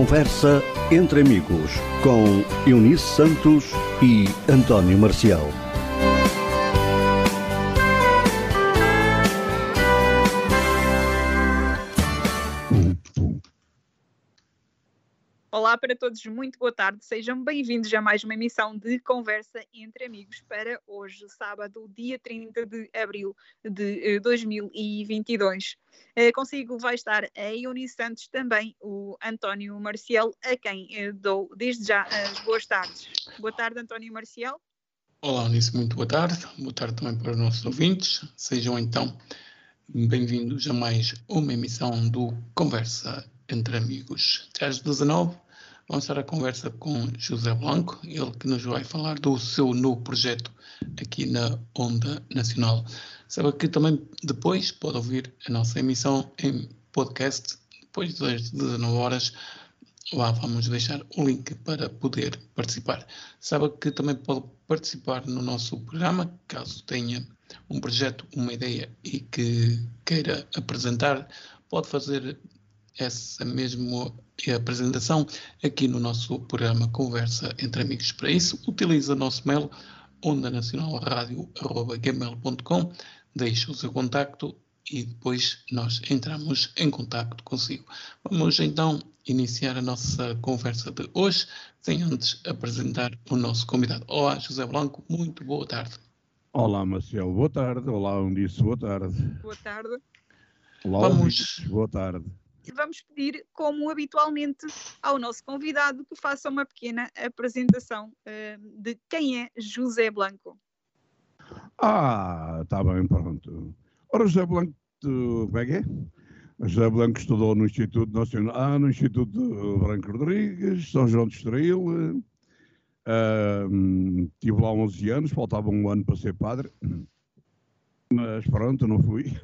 Conversa entre amigos com Eunice Santos e António Marcial. Para todos, muito boa tarde. Sejam bem-vindos a mais uma emissão de Conversa entre Amigos para hoje, sábado, dia 30 de abril de 2022. Eh, eh, consigo vai estar a Eunice Santos, também o António Marcial, a quem eh, dou desde já as boas tardes. Boa tarde, António Marcial. Olá, Eunice, muito boa tarde. Boa tarde também para os nossos ouvintes. Sejam então bem-vindos a mais uma emissão do Conversa entre Amigos. Às 19 Vamos estar a conversa com José Blanco, ele que nos vai falar do seu novo projeto aqui na Onda Nacional. Sabe que também depois pode ouvir a nossa emissão em podcast, depois das 19 horas. Lá vamos deixar o link para poder participar. Sabe que também pode participar no nosso programa, caso tenha um projeto, uma ideia e que queira apresentar, pode fazer essa mesma apresentação aqui no nosso programa Conversa entre Amigos. Para isso, utilize o nosso mail ondanacionalradio.gmail.com deixe o seu contacto e depois nós entramos em contacto consigo. Vamos então iniciar a nossa conversa de hoje, sem antes apresentar o nosso convidado. Olá, José Blanco, muito boa tarde. Olá, Marcelo, boa tarde. Olá, Unice, boa tarde. Boa tarde. Olá, Vamos... boa tarde vamos pedir, como habitualmente, ao nosso convidado que faça uma pequena apresentação uh, de quem é José Blanco. Ah, está bem, pronto. Ora, José Blanco, como é que é? José Blanco estudou no Instituto Nacional, ah, no Instituto Branco Rodrigues, São João de Estoril. Uh, tive lá 11 anos, faltava um ano para ser padre, mas pronto, não fui.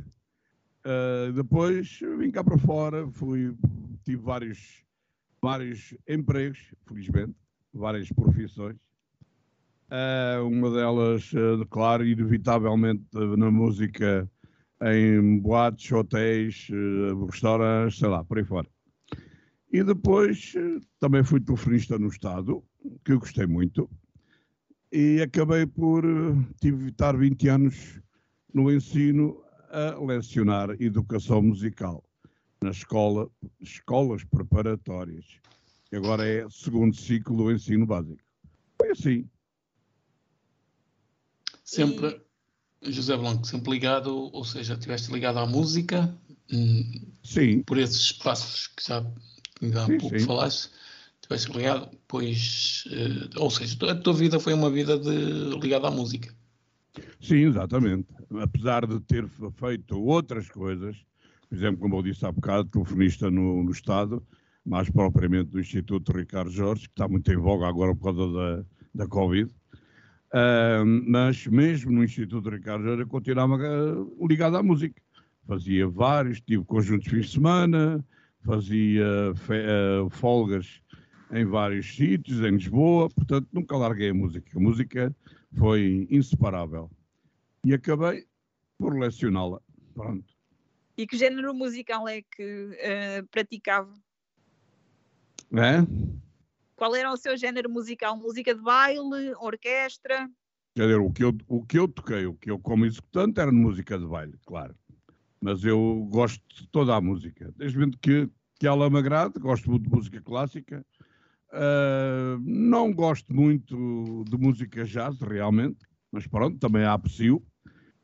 Uh, depois vim cá para fora, fui, tive vários, vários empregos, felizmente, várias profissões. Uh, uma delas, uh, claro, inevitavelmente na música, em boates, hotéis, restaurantes, sei lá, por aí fora. E depois também fui telefonista no Estado, que eu gostei muito, e acabei por tive estar 20 anos no ensino a lecionar educação musical na escola, escolas preparatórias, que agora é segundo ciclo do ensino básico. Foi assim. Sempre, José Blanco, sempre ligado, ou seja, estiveste ligado à música, hum, sim. por esses espaços que já, há sim, pouco sim. falaste, estiveste ligado, pois, uh, ou seja, a tua vida foi uma vida de, ligada à música. Sim, exatamente. Apesar de ter feito outras coisas, por exemplo, como eu disse há bocado, telefonista no, no Estado, mais propriamente do Instituto Ricardo Jorge, que está muito em voga agora por causa da, da Covid. Uh, mas mesmo no Instituto Ricardo Jorge eu continuava uh, ligado à música. Fazia vários, tive conjuntos de fins de semana, fazia fe, uh, folgas em vários sítios, em Lisboa, portanto nunca larguei a música. A música foi inseparável. E acabei por lecioná-la. Pronto. E que género musical é que uh, praticava? É? Qual era o seu género musical? Música de baile, orquestra? Quer dizer, o que eu, o que eu toquei, o que eu como executante era de música de baile, claro. Mas eu gosto de toda a música. Desde que, que ela me agrade, gosto muito de música clássica, Uh, não gosto muito de música jazz, realmente, mas pronto, também a aprecio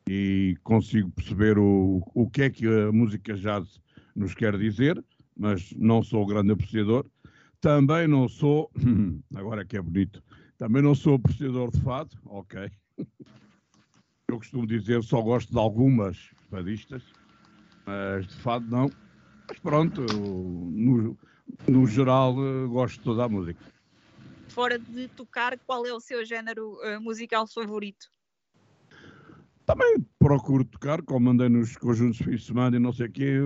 e consigo perceber o, o que é que a música jazz nos quer dizer, mas não sou grande apreciador. Também não sou, agora é que é bonito, também não sou apreciador de fado, ok. Eu costumo dizer só gosto de algumas fadistas, mas de fado não. Mas pronto, no, no geral, uh, gosto de toda a música. Fora de tocar, qual é o seu género uh, musical favorito? Também procuro tocar, como andei nos conjuntos de fim de semana e não sei o quê,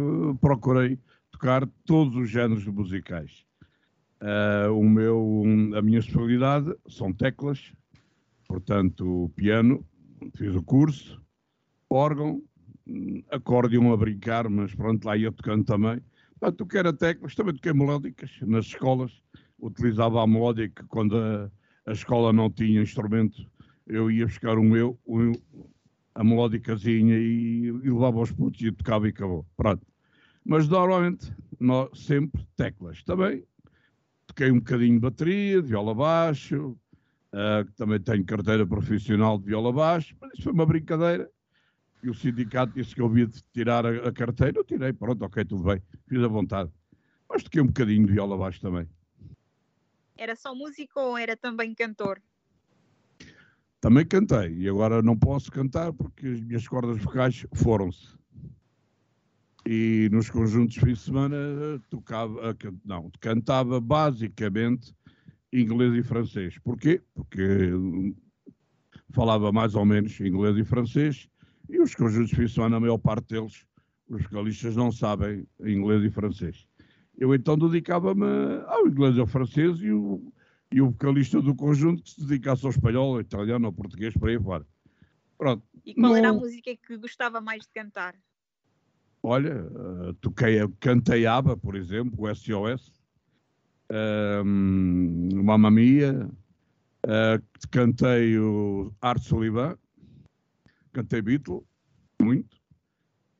procurei tocar todos os géneros musicais. Uh, o meu, a minha especialidade são teclas, portanto, piano, fiz o curso, órgão, acordeon a brincar, mas pronto, lá ia tocando também Ah, toquei era teclas, também toquei melódicas nas escolas. Utilizava a melódica quando a, a escola não tinha instrumento. Eu ia buscar o meu, o, a melódicazinha e, e levava aos putos e tocava e acabou. Pronto. Mas normalmente, nós, sempre teclas. Também toquei um bocadinho de bateria, viola baixo, uh, também tenho carteira profissional de viola baixo, mas isso foi uma brincadeira. E o sindicato disse que eu havia de tirar a, a carteira, eu tirei, pronto, ok, tudo bem, fiz a vontade. Mas toquei um bocadinho de viola baixo também. Era só música ou era também cantor? Também cantei, e agora não posso cantar porque as minhas cordas vocais foram-se. E nos conjuntos de fim de semana tocava, não, cantava basicamente inglês e francês. Porquê? Porque falava mais ou menos inglês e francês e os conjuntos de fim de semana, a maior parte deles, os vocalistas não sabem inglês e francês. Eu então dedicava-me ao inglês e ao francês e o, e o vocalista do conjunto que se dedicasse ao espanhol, ao italiano, ao português, para aí fora. Pronto. E qual era a música que gostava mais de cantar? Olha, uh, toquei, cantei ABBA, por exemplo, o SOS, um, Mamma Mia, uh, cantei o Art Sullivan, cantei Beatle, muito.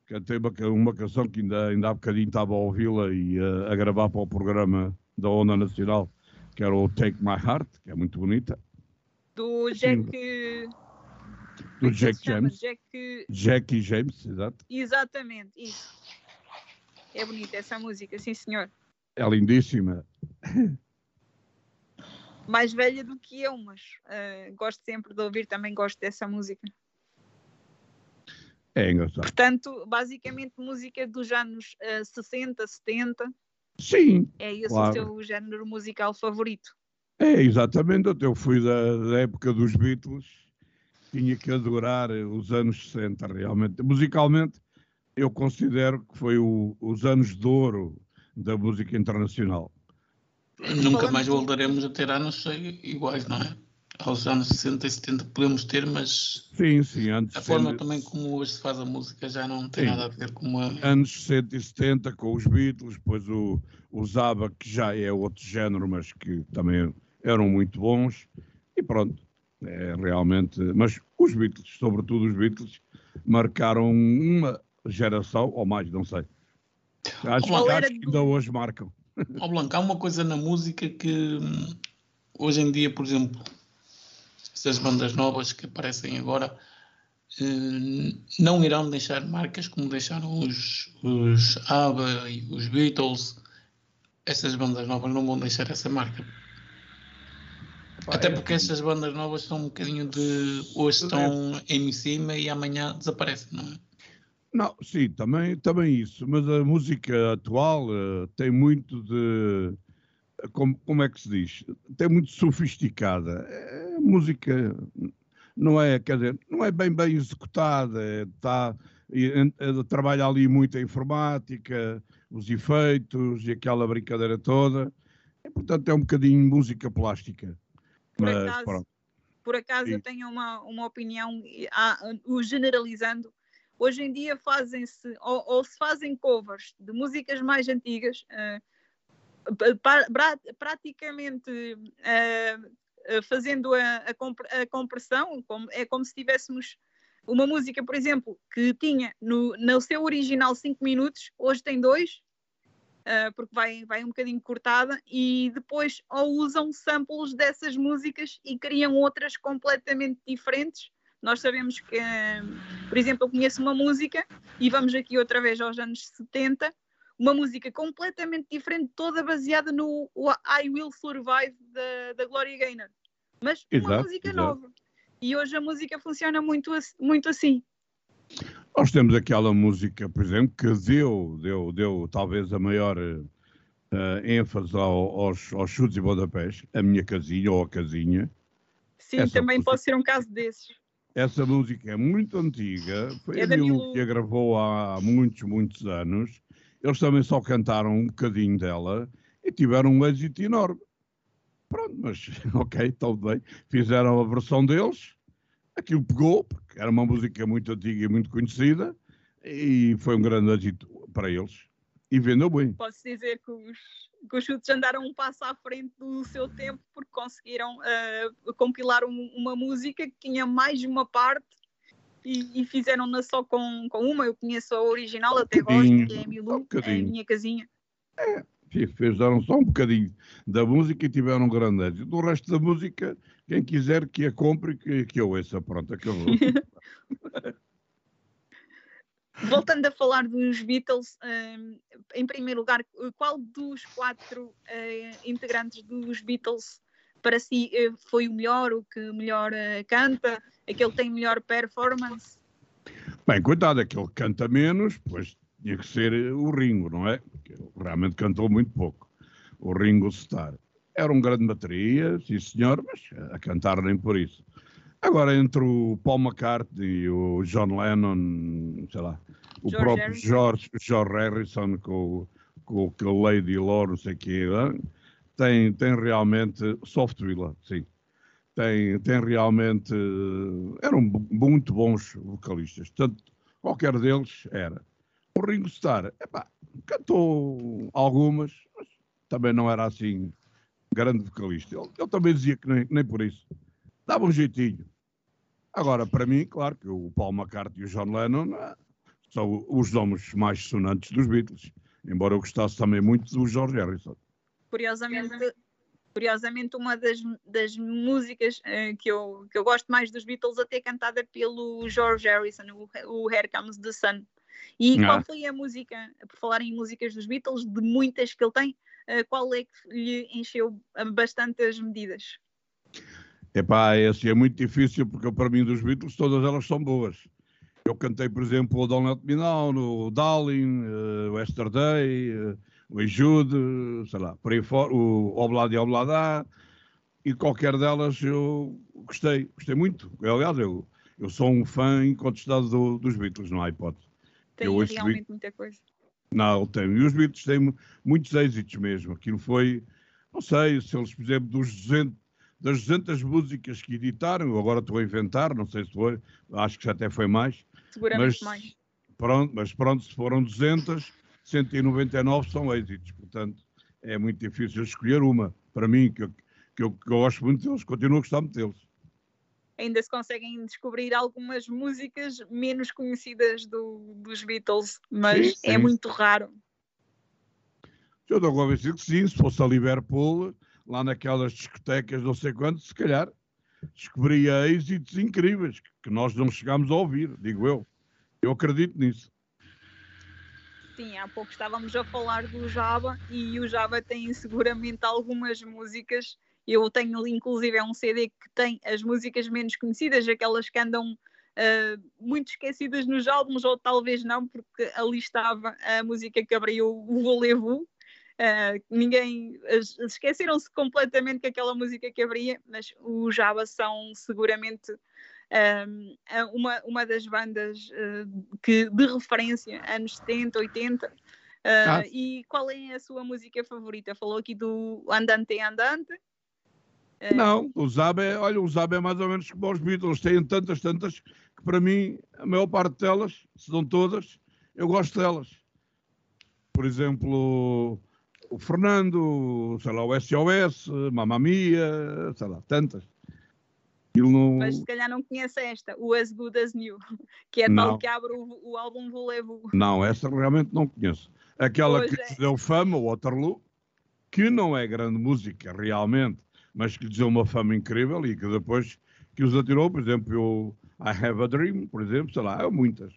Cantei uma, uma canção que ainda, ainda há bocadinho estava a ouvi-la e uh, a gravar para o programa da Onda Nacional, que era o Take My Heart, que é muito bonita. Do Jack. Do é Jack James. Jack... Jack James, exato. Exatamente, isso. É bonita essa música, sim senhor. É lindíssima. Mais velha do que eu, mas uh, gosto sempre de ouvir, também gosto dessa música. É engraçado. Portanto, basicamente música dos anos uh, 60, 70. Sim. É esse claro. o seu género musical favorito. É, exatamente. Eu fui da, da, época dos Beatles. Tinha que adorar os anos 60, realmente. Musicalmente, eu considero que foi o, os anos de ouro da música internacional. Nunca mais voltaremos a ter anos iguais, não é? Aos anos 60 e 70 podemos ter, mas sim, sim, antes a forma também como hoje se faz a música já não tem sim. nada a ver com a... Anos 60 e 70 com os Beatles, depois o, o Zaba, que já é outro género, mas que também eram muito bons, e pronto, é realmente... Mas os Beatles, sobretudo os Beatles, marcaram uma geração, ou mais, não sei. Acho, acho que ainda hoje marcam. Ó Blanco, há uma coisa na música que hum, hoje em dia, por exemplo, estas bandas novas que aparecem agora eh, não irão deixar marcas como deixaram os, os ABBA e os Beatles. Estas bandas novas não vão deixar essa marca. Até porque estas bandas novas são um bocadinho de hoje estão em cima e amanhã desaparecem, não é? Não, sim, também, também isso, mas a música atual uh, tem muito de como, como é que se diz? Tem muito sofisticada. É, música não é, quer dizer, não é bem bem executada, é, tá, é, trabalha ali muito a informática, os efeitos e aquela brincadeira toda. E, portanto, é um bocadinho música plástica. Por Mas, acaso, pronto. Por acaso eu tenho uma, uma opinião, o generalizando, hoje em dia fazem-se, ou, ou, se fazem covers de músicas mais antigas, uh, praticamente uh, fazendo a, a, a, compressão, como, é como se tivéssemos uma música, por exemplo, que tinha no, no seu original 5 minutos, hoje tem dois, uh, porque vai, vai um bocadinho cortada, e depois ou usam samples dessas músicas e criam outras completamente diferentes. Nós sabemos que, uh, por exemplo, eu conheço uma música, e vamos aqui outra vez aos anos 70, uma música completamente diferente, toda baseada no I Will Survive da, da Gloria Gaynor. Mas exato, uma música exato. nova. E hoje a música funciona muito, muito assim. Nós temos aquela música, por exemplo, que deu, deu, deu talvez a maior uh, ênfase ao, aos, aos chutes e Budapeste, a minha casinha ou a casinha. Sim, Essa também música, pode ser um caso desses. Essa música é muito antiga, foi é a que a gravou há muitos, muitos anos eles também só cantaram um bocadinho dela e tiveram um êxito enorme. Pronto, mas ok, tudo bem. Fizeram a versão deles, aquilo pegou, porque era uma música muito antiga e muito conhecida, e foi um grande êxito para eles. E vendeu bem. Posso dizer que os, que os chutes andaram um passo à frente do seu tempo porque conseguiram uh, compilar um, uma música que tinha mais uma parte e, e fizeram-na só com, com uma. Eu conheço a original até gosto, que é a Milu, um é a minha casinha. É, fizeram só um bocadinho da música e tiveram um grande êxito. Do resto da música, quem quiser que a compre, que, que eu ouça. Pronto, acabou. Voltando a falar dos Beatles, um, em primeiro lugar, qual dos quatro uh, integrantes dos Beatles para si uh, foi o melhor, o que melhor uh, canta, aquele que tem melhor performance? Bem, coitado, aquele que canta menos, pois tinha que ser o Ringo, não é? Porque realmente cantou muito pouco. O Ringo Starr. Era um grande bateria, sim senhor, mas a cantar nem por isso. Agora, entre o Paul McCartney e o John Lennon, sei lá, o George próprio Harrison. George, George Harrison com, com, com o Lady Lore, não sei o quê, tem, tem realmente, Softwilla, sim, tem, tem realmente, eram muito bons vocalistas, tanto qualquer deles era. O Ringo Starr, epá, cantou algumas, mas também não era assim grande vocalista. Ele, ele também dizia que nem, nem por isso dava um jeitinho. Agora, para mim, claro que o Paul McCartney e o John Lennon é, são os nomes mais sonantes dos Beatles, embora eu gostasse também muito do George Harrison. Curiosamente, curiosamente uma das, das músicas uh, que, eu, que eu gosto mais dos Beatles até cantada pelo George Harrison, o, o Here Comes the Sun. E ah. qual foi a música, por falar em músicas dos Beatles, de muitas que ele tem, uh, qual é que lhe encheu bastante as medidas? Epá, esse é muito difícil porque para mim dos Beatles todas elas são boas. Eu cantei, por exemplo, o Don't Let Me Down, o Darling, uh, o Yesterday, o Ejude, sei lá, por aí fora, o Obladi Oblada, e qualquer delas eu gostei, gostei muito. Aliás, eu, eu sou um fã incontestado do, dos Beatles, não há hipótese. Tem eu realmente muita coisa. Não, tem. E os Beatles têm muitos êxitos mesmo. Aquilo foi, não sei, se eles, por exemplo, dos 200, das 200 músicas que editaram, agora estou a inventar, não sei se foi, acho que já até foi mais. Seguramente mas, mais. Pronto, mas pronto, se foram 200, 199 são êxitos, portanto é muito difícil escolher uma, para mim, que eu, que eu, que eu gosto muito deles, continuo a gostar muito deles. Ainda se conseguem descobrir algumas músicas menos conhecidas do, dos Beatles, mas sim, é sim. é muito raro. Eu estou convencido que sim, se fosse a Liverpool, lá naquelas discotecas, não sei quanto, se calhar descobria êxitos incríveis que nós não chegámos a ouvir, digo eu. Eu acredito nisso. Sim, há pouco estávamos a falar do Java e o Java tem seguramente algumas músicas. Eu tenho inclusive é um CD que tem as músicas menos conhecidas, aquelas que andam uh, muito esquecidas nos álbuns, ou talvez não, porque ali estava a música que abriu o Volevo, Uh, ninguém esqueceram-se completamente que aquela música que abria, mas os Java são seguramente um, uma, uma das bandas uh, que, de referência, anos 70, 80. Uh, ah. E qual é a sua música favorita? Falou aqui do Andante Andante. Não, o Zab é, olha, o Zab é mais ou menos como os Beatles, têm tantas, tantas, que para mim, a maior parte delas, se não todas, eu gosto delas. Por exemplo, o Fernando, sei lá, o SOS, Mamma Mia, sei lá, tantas. Não... Mas se calhar não conhece esta, o As Good As New, que é não. tal que abre o, o álbum Volevo. Não, essa realmente não conheço. Aquela pois que é. deu fama, o Waterloo, que não é grande música realmente, mas que lhe deu uma fama incrível e que depois que os atirou, por exemplo, o I Have a Dream, por exemplo, sei lá, há muitas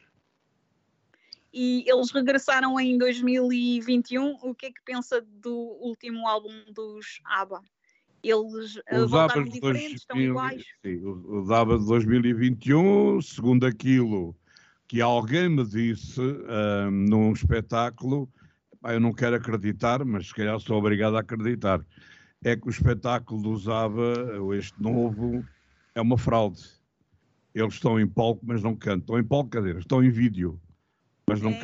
e eles regressaram em 2021. O que é que pensa do último álbum dos ABBA? Eles eh, os voltaram diferentes, 2000, estão iguais? Sim, os ABBA de 2021, segundo aquilo que alguém me disse um, num espetáculo, eu não quero acreditar, mas se calhar sou obrigado a acreditar, é que o espetáculo dos ABBA, este novo, é uma fraude. Eles estão em palco, mas não cantam. Estão em palco, cadeiras, estão em vídeo mas não é,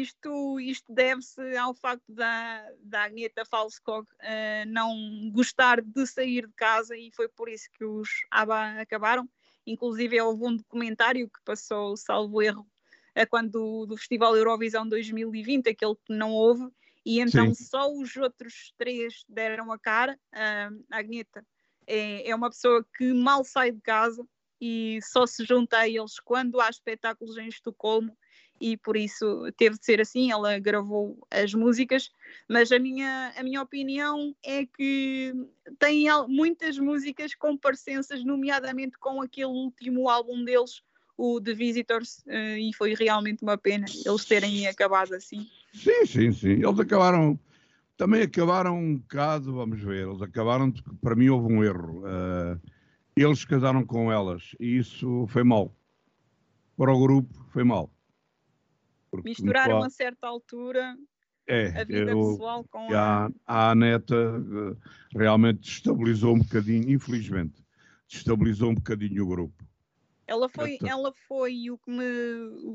Isto, isto deve-se ao facto da, da Agneta Falskog uh, não gostar de sair de casa e foi por isso que os ABBA acabaram. Inclusive houve um documentário que passou, salvo erro, a quando do, do Festival Eurovisão 2020, aquele que não houve, e então Sim. só os outros três deram a cara. Uh, a Agneta é, é uma pessoa que mal sai de casa e só se junta a eles quando há espetáculos em Estocolmo e por isso teve de ser assim, ela gravou as músicas, mas a minha, a minha opinião é que tem muitas músicas com parecenças, nomeadamente com aquele último álbum deles, o The Visitors, uh, e foi realmente uma pena eles terem acabado assim. Sim, sim, sim. Eles acabaram, também acabaram um bocado, vamos ver, eles acabaram, para mim houve um erro. Uh, eles casaram com elas e isso foi mal. Para o grupo foi mal. Misturaram a certa altura é, a vida eu, pessoal com a... a... neta uh, realmente destabilizou um bocadinho, infelizmente, destabilizou um bocadinho o grupo. Ela foi, ela foi o que me.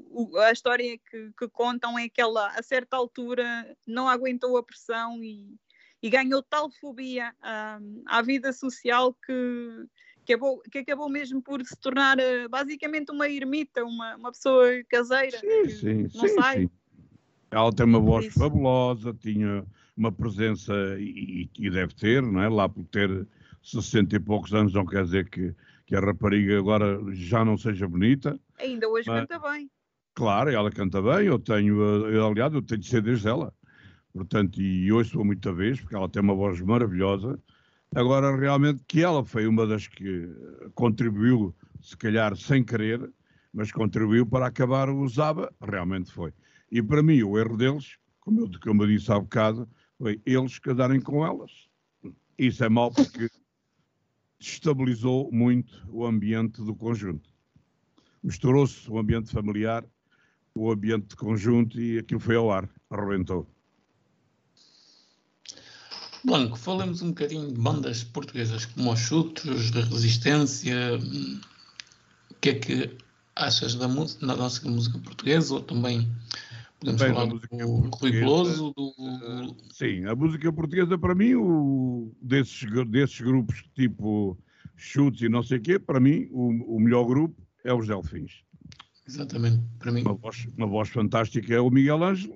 O, a história que, que, contam é que ela, a certa altura, não aguentou a pressão e, e ganhou tal fobia um, à vida social que, que, acabou, que acabou mesmo por se tornar uh, basicamente uma ermita, uma, uma pessoa caseira. Sim, sim, não sim, sai. Sim. Ela tem uma voz Isso. fabulosa, tinha uma presença, e, e, deve ter, não é? lá por ter 60 e poucos anos, não quer dizer que que a rapariga agora já não seja bonita. Ainda hoje mas, canta bem. Claro, ela canta bem, eu tenho, eu, aliás, eu tenho CDs dela. Portanto, e hoje sou muita vez, porque ela tem uma voz maravilhosa. Agora, realmente, que ela foi uma das que contribuiu, se calhar sem querer, mas contribuiu para acabar o Zaba, realmente foi. E para mim, o erro deles, como eu, como eu disse há bocado, foi eles casarem com elas. Isso é mau porque destabilizou muito o ambiente do conjunto. Misturou-se o ambiente familiar, o ambiente de conjunto e aquilo foi ao ar, arrebentou. Blanco, falemos um bocadinho de bandas portuguesas como os Chutos, da Resistência. O que é que achas da, música, da nossa música portuguesa ou também Podemos Bem, falar do Rui Veloso? Do... Uh, sim, a música portuguesa, para mim, o, desses, desses grupos tipo Chutes e não sei o quê, para mim, o, o melhor grupo é os Delfins. Exatamente, para mim. Uma voz, uma voz fantástica é o Miguel Ângelo.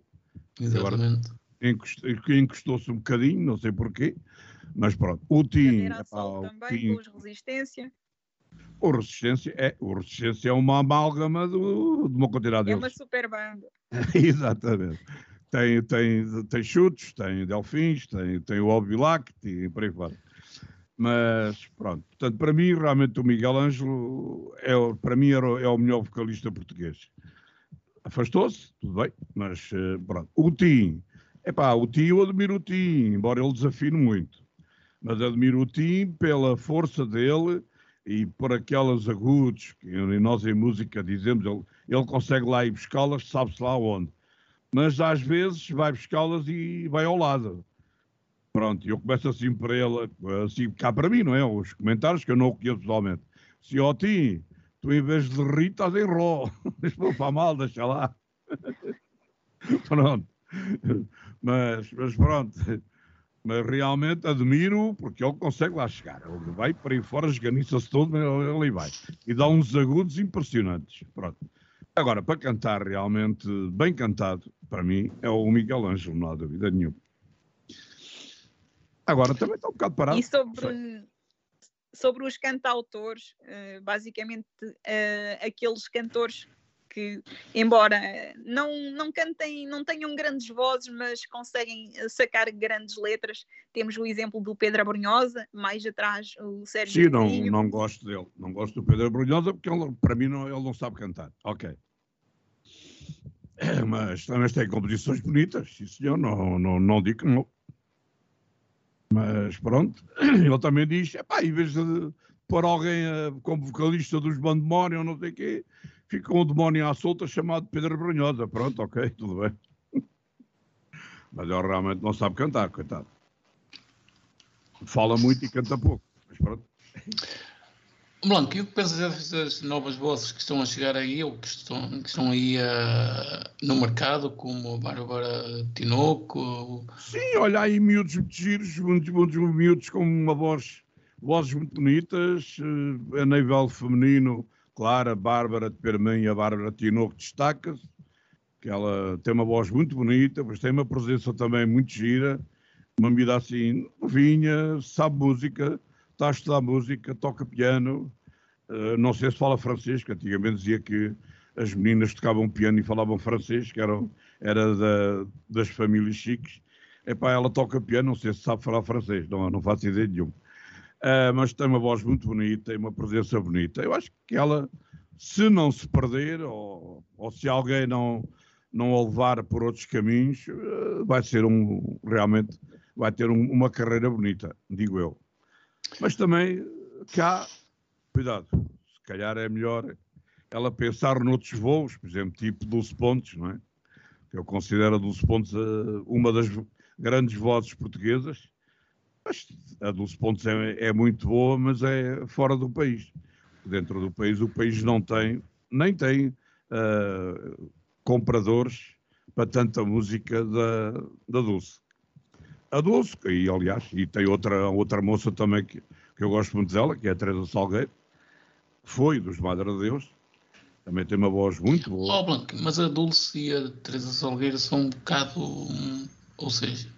Exatamente. Encostou-se um bocadinho, não sei porquê, mas pronto. O Tim. também, com os Resistência. O Resistência é, o Resistência é uma amálgama do, de uma quantidade É uma super banda. Exatamente. Tem, tem, tem chutes, tem delfins, tem, tem o Albilac e por aí fora. Mas pronto, portanto, para mim, realmente o Miguel Ângelo é, para mim era, é o melhor vocalista português. Afastou-se, tudo bem, mas eh, pronto. O Tim, é pá, o Tim, eu admiro o Tim, embora ele desafine muito, mas admiro o Tim pela força dele e por aquelas agudos que nós em música dizemos, ele, ele consegue lá ir buscá-las, sabe-se lá onde. Mas às vezes vai buscá-las e vai ao lado. Pronto, eu começo assim para ele, assim cá para mim, não é? Os comentários que eu não conheço pessoalmente. Se ó ti, tu em vez de rir estás em ró. Deixa para mal, deixa lá. pronto. Mas, mas pronto mas realmente admiro porque ele consegue lá chegar. Ele vai para aí fora, esganiça-se todo, ele, ele vai. E dá uns agudos impressionantes. Pronto. Agora, para cantar realmente bem cantado, para mim, é o Miguel Ângelo, não há dúvida nenhuma. Agora, também está um bocado parado. E sobre, sobre os cantautores, eh, basicamente eh, aqueles cantores que, embora não, não cantem, não tenham grandes vozes, mas conseguem sacar grandes letras. Temos o exemplo do Pedro Abrunhosa, mais atrás o Sérgio. Sim, não, não gosto dele. Não gosto do Pedro Abrunhosa porque ele, para mim não, ele não sabe cantar. Ok. Mas também tem composições bonitas, sim senhor, não, não, não digo que não. Mas pronto, ele também diz, epá, em vez de pôr alguém uh, como vocalista dos Bandemónio não sei o quê, fica um demónio à solta chamado Pedro Brunhosa. Pronto, ok, tudo bem. Mas ele realmente não sabe cantar, coitado. Fala muito e canta pouco. Mas pronto. Blanco, e o que pensas dessas novas vozes que estão a chegar aí, ou que estão, que estão aí uh, no mercado, como a Bárbara Tinoco? Sim, olha aí miúdos muito giros, muitos, muitos miúdos com uma voz, vozes muito bonitas, uh, a nível feminino, Claro, a Bárbara de Permém e a Bárbara Tinoco destaca-se. que ela tem uma voz muito bonita, mas tem uma presença também muito gira, uma medida assim novinha, sabe música, está a estudar música, toca piano, uh, não sei se fala francês, que antigamente dizia que as meninas tocavam piano e falavam francês, que eram, era da, das famílias chiques. Epá, ela toca piano, não sei se sabe falar francês, não, não faço ideia nenhuma. Uh, mas tem uma voz muito bonita e uma presença bonita. Eu acho que ela, se não se perder, ou, ou se alguém não, não a levar por outros caminhos, uh, vai ser um, realmente, vai ter um, uma carreira bonita, digo eu. Mas também, cá, cuidado, se calhar é melhor ela pensar noutros voos, por exemplo, tipo Dulce Pontes, não é? Que eu considero a Dulce Pontes uh, uma das grandes vozes portuguesas, mas a Dulce Pontes é, é, muito boa, mas é fora do país. Dentro do país, o país não tem, nem tem uh, compradores para tanta música da, da Dulce. A Dulce, e aliás, e tem outra, outra moça também que, que eu gosto muito dela, que é a Teresa Salgueiro, foi dos Madre de Deus, também tem uma voz muito boa. Oh, Blanco, mas a Dulce e a Teresa Salgueiro são um bocado. Ou seja,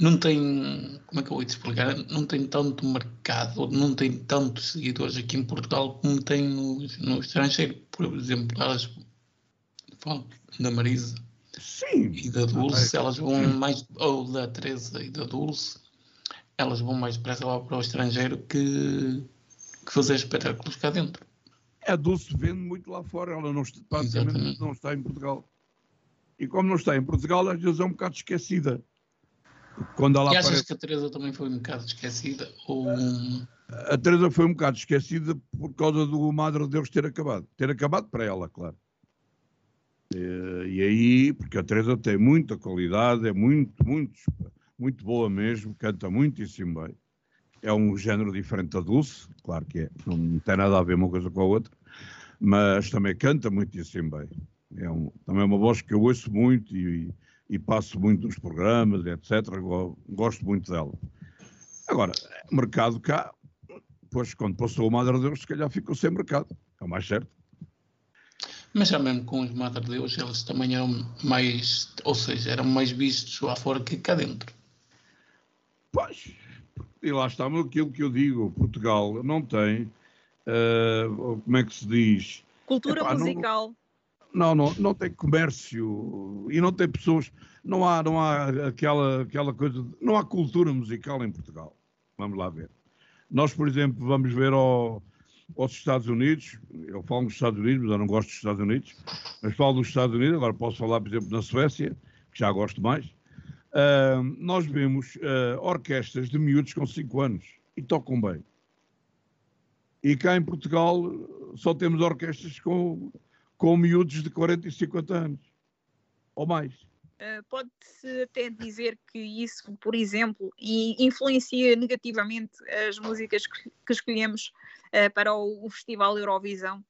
não tem, como é que eu vou te explicar? Não tem tanto mercado, não tem tantos seguidores aqui em Portugal como tem no, no estrangeiro. Por exemplo, elas falam da Marisa Sim. e da Dulce, ah, elas vão mais, ou da Teresa e da Dulce, elas vão mais depressa lá para o estrangeiro que, que fazer espetáculos cá dentro. A Dulce vende muito lá fora, ela não, praticamente não está em Portugal. E como não está em Portugal, às vezes é um bocado esquecida. Quando ela e achas aparece... que a Teresa também foi um bocado esquecida? Ou... A Teresa foi um bocado esquecida por causa do Madre de Deus ter acabado. Ter acabado para ela, claro. E, aí, porque a Teresa tem muita qualidade, é muito, muito, muito boa mesmo, canta muitíssimo bem. É um género diferente da Dulce, claro que é, não tem nada a ver uma coisa com a outra, mas também canta muitíssimo bem. É um, também é uma voz que eu ouço muito e, e passo muito nos programas, etc. Gosto muito dela. Agora, mercado cá, depois quando passou o Madre Deus, se calhar ficou sem mercado. É o mais certo. Mas já mesmo com os Madre Deus, eles também eram mais, ou seja, eram mais vistos lá fora que cá dentro. Pois, e lá está aquilo que eu digo, Portugal não tem, uh, como é que se diz? Cultura Epá, musical. Não, não, não, não tem comércio e não tem pessoas, não há, não há aquela, aquela coisa, não há cultura musical em Portugal. Vamos lá ver. Nós, por exemplo, vamos ver ao, aos Estados Unidos, eu falo nos Estados Unidos, mas eu não gosto dos Estados Unidos, mas falo dos Estados Unidos, agora posso falar, por exemplo, na Suécia, que já gosto mais. Uh, nós vemos uh, orquestras de miúdos com 5 anos e tocam bem. E cá em Portugal só temos orquestras com com miúdos de 40 e 50 anos ou mais. Uh, Pode-se até dizer que isso, por exemplo, influencia negativamente as músicas que, escolhemos uh, para o, o, Festival Eurovisão?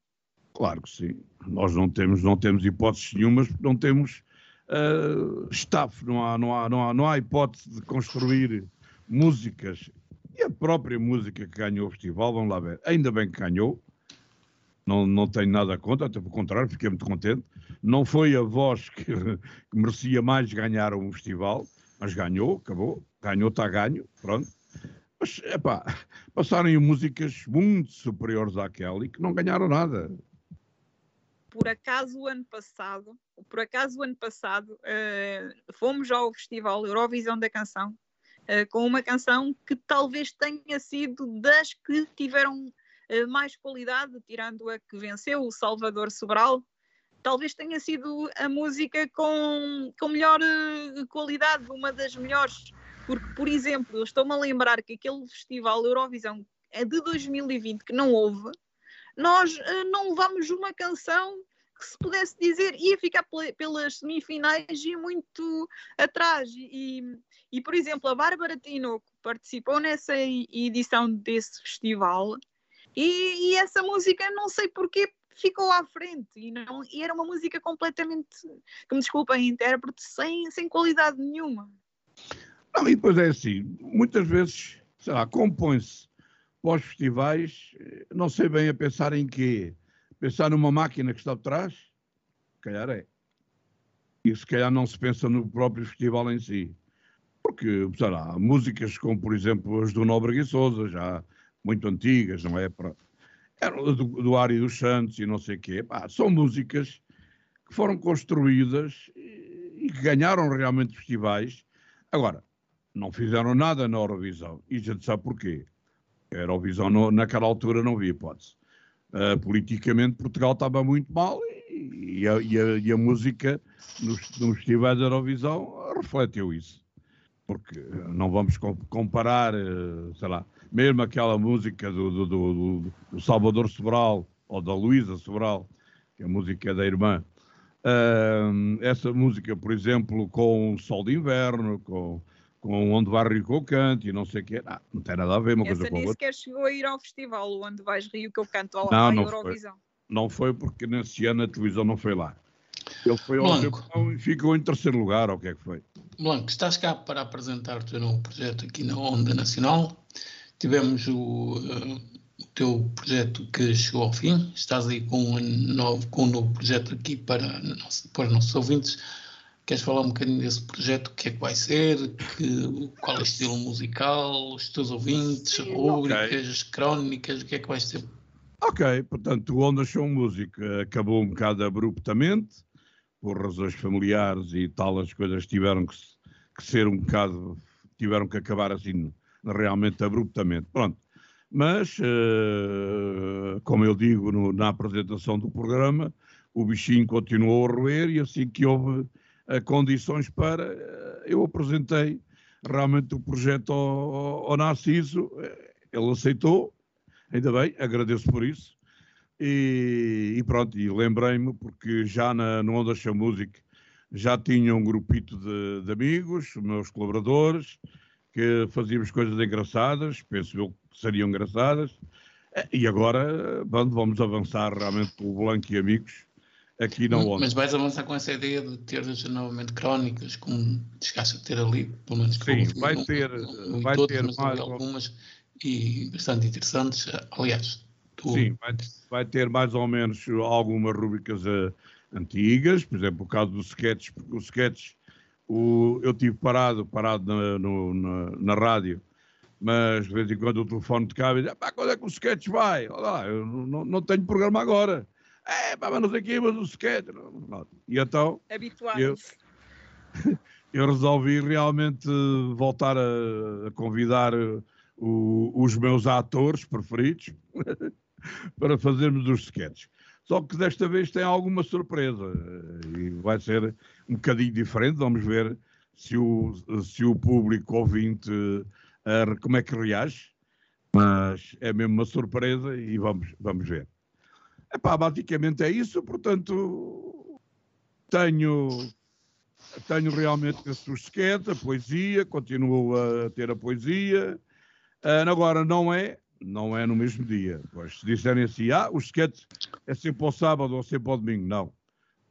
Claro que sim. Nós não temos, não temos hipóteses nenhumas, não temos uh, staff, não há, não, há, não, há, não há hipótese de construir músicas. E a própria música que ganhou o festival, vamos lá ver, ainda bem que ganhou, não, não tenho nada contra, até pelo contrário, fiquei muito contente. Não foi a voz que, que merecia mais ganhar um festival, mas ganhou, acabou, ganhou, está ganho, pronto. Mas, epá, passaram músicas muito superiores àquela e que não ganharam nada. Por acaso, o ano passado, por acaso, o ano passado, uh, fomos ao Festival Eurovisão da Canção uh, com uma canção que talvez tenha sido das que tiveram mais qualidade, tirando a que venceu, o Salvador Sobral, talvez tenha sido a música com, com melhor uh, qualidade, uma das melhores. Porque, por exemplo, estou-me a lembrar que aquele festival Eurovisão é de 2020 que não houve, nós uh, não levámos uma canção que se pudesse dizer ia ficar pelas semifinais e muito atrás. E, e, por exemplo, a Bárbara Tinoco participou nessa edição desse festival e, e, essa música, não sei porquê, ficou à frente. E, não, e era uma música completamente, que me desculpem, intérprete, sem, sem qualidade nenhuma. Não, e depois é assim, muitas vezes, sei lá, compõe-se pós festivais, não sei bem a pensar em quê. Pensar numa máquina que está por trás? Calhar é. e se calhar não se pensa no próprio festival em si. Porque, sei lá, músicas como, por exemplo, as do Nóbrega e Souza, já muito antigas, não é? Para, eram do, do Ari dos Santos e não sei o quê. São músicas que foram construídas e, e que ganharam realmente festivais. Agora, não fizeram nada na Eurovisão. E a gente sabe porquê. A Eurovisão, no, naquela altura, não havia hipótese. Uh, politicamente, Portugal estava muito mal e, e, a, e, a, e a, música nos, nos festivais da Eurovisão refletiu isso. Porque não vamos comparar, uh, sei lá, mesmo aquela música do, do, do, do Salvador Sobral, ou da Luísa Sobral, que é a música da irmã, uh, essa música, por exemplo, com o Sol de Inverno, com com Onde Vai Rio que eu canto e não sei o quê. Não, não tem nada a ver uma Essa coisa com a nem outra. sequer chegou a ir ao festival Onde Vais Rio que eu canto ao, Não, à não Eurovisão. Não foi porque nesse ano a televisão não foi lá. Ele foi ao Blanco. Japão e ficou em terceiro lugar, ou o que é que foi? Blanco, estás cá para apresentar o teu novo projeto aqui na Onda Nacional. Tivemos o, eh, o teu projeto que chegou ao fim. Estás aí com um novo, com um novo projeto aqui para, para os nossos ouvintes. Queres falar um bocadinho desse projeto? O que é que vai ser? Que, qual é o estilo musical? Os teus ouvintes? Sim, rubricas, crónicas? O que é que vais ter? Ok, portanto, o Onda Show Music acabou um bocado abruptamente, por razões familiares e tal, as coisas tiveram que, que ser um bocado, tiveram que acabar assim, realmente abruptamente. Pronto. Mas, eh, como eu digo no- na apresentação do programa, o bichinho continuou a roer e assim que houve eh, condições para, eh, eu apresentei realmente o projeto ao, ao- ao Narciso, ele aceitou, ainda bem, agradeço por isso. E, e pronto, e lembrei-me, porque já na, no Onda Show Music já tinha um grupito de, de amigos, meus colaboradores, que fazíamos coisas engraçadas, penso eu que seriam engraçadas. Eh, E agora vamos avançar realmente com o Blanco e amigos aqui na Onda. Mas vais avançar com essa ideia de teres novamente crónicas, como chegaste a ter ali, pelo menos Sim, vai ter- não ouvi vai ter mais- algumas e bastante interessantes. Aliás, tu, Sim, vai, vai ter mais ou menos algumas rubricas eh, antigas, por exemplo, o caso do sketch, porque o sketch o, eu tive parado, parado na, no- na, na rádio, mas de vez em quando o telefone tocava e dizia, pá, quando é que o sketch vai? Olha lá, eu não, não- tenho programa agora. É, pá, mas não sei o quê, mas o sketch... não, não. E então, Habituaram-se. eu resolvi realmente voltar a, a convidar eh, o- os meus atores preferidos para fazermos os sketches. Só que desta vez tem alguma surpresa eh, e vai ser um bocadinho diferente. Vamos ver se o, se o público ouvinte eh, como é que reage. Mas é mesmo uma surpresa e vamos, vamos ver. Epá, basicamente é isso. Portanto, tenho tenho realmente esse sketch, a poesia, continuo a ter a poesia. Ah, agora não é, não é no mesmo dia. Pois se disserem assim, ah, o sketch é sempre ao sábado ou sempre ao domingo. Não.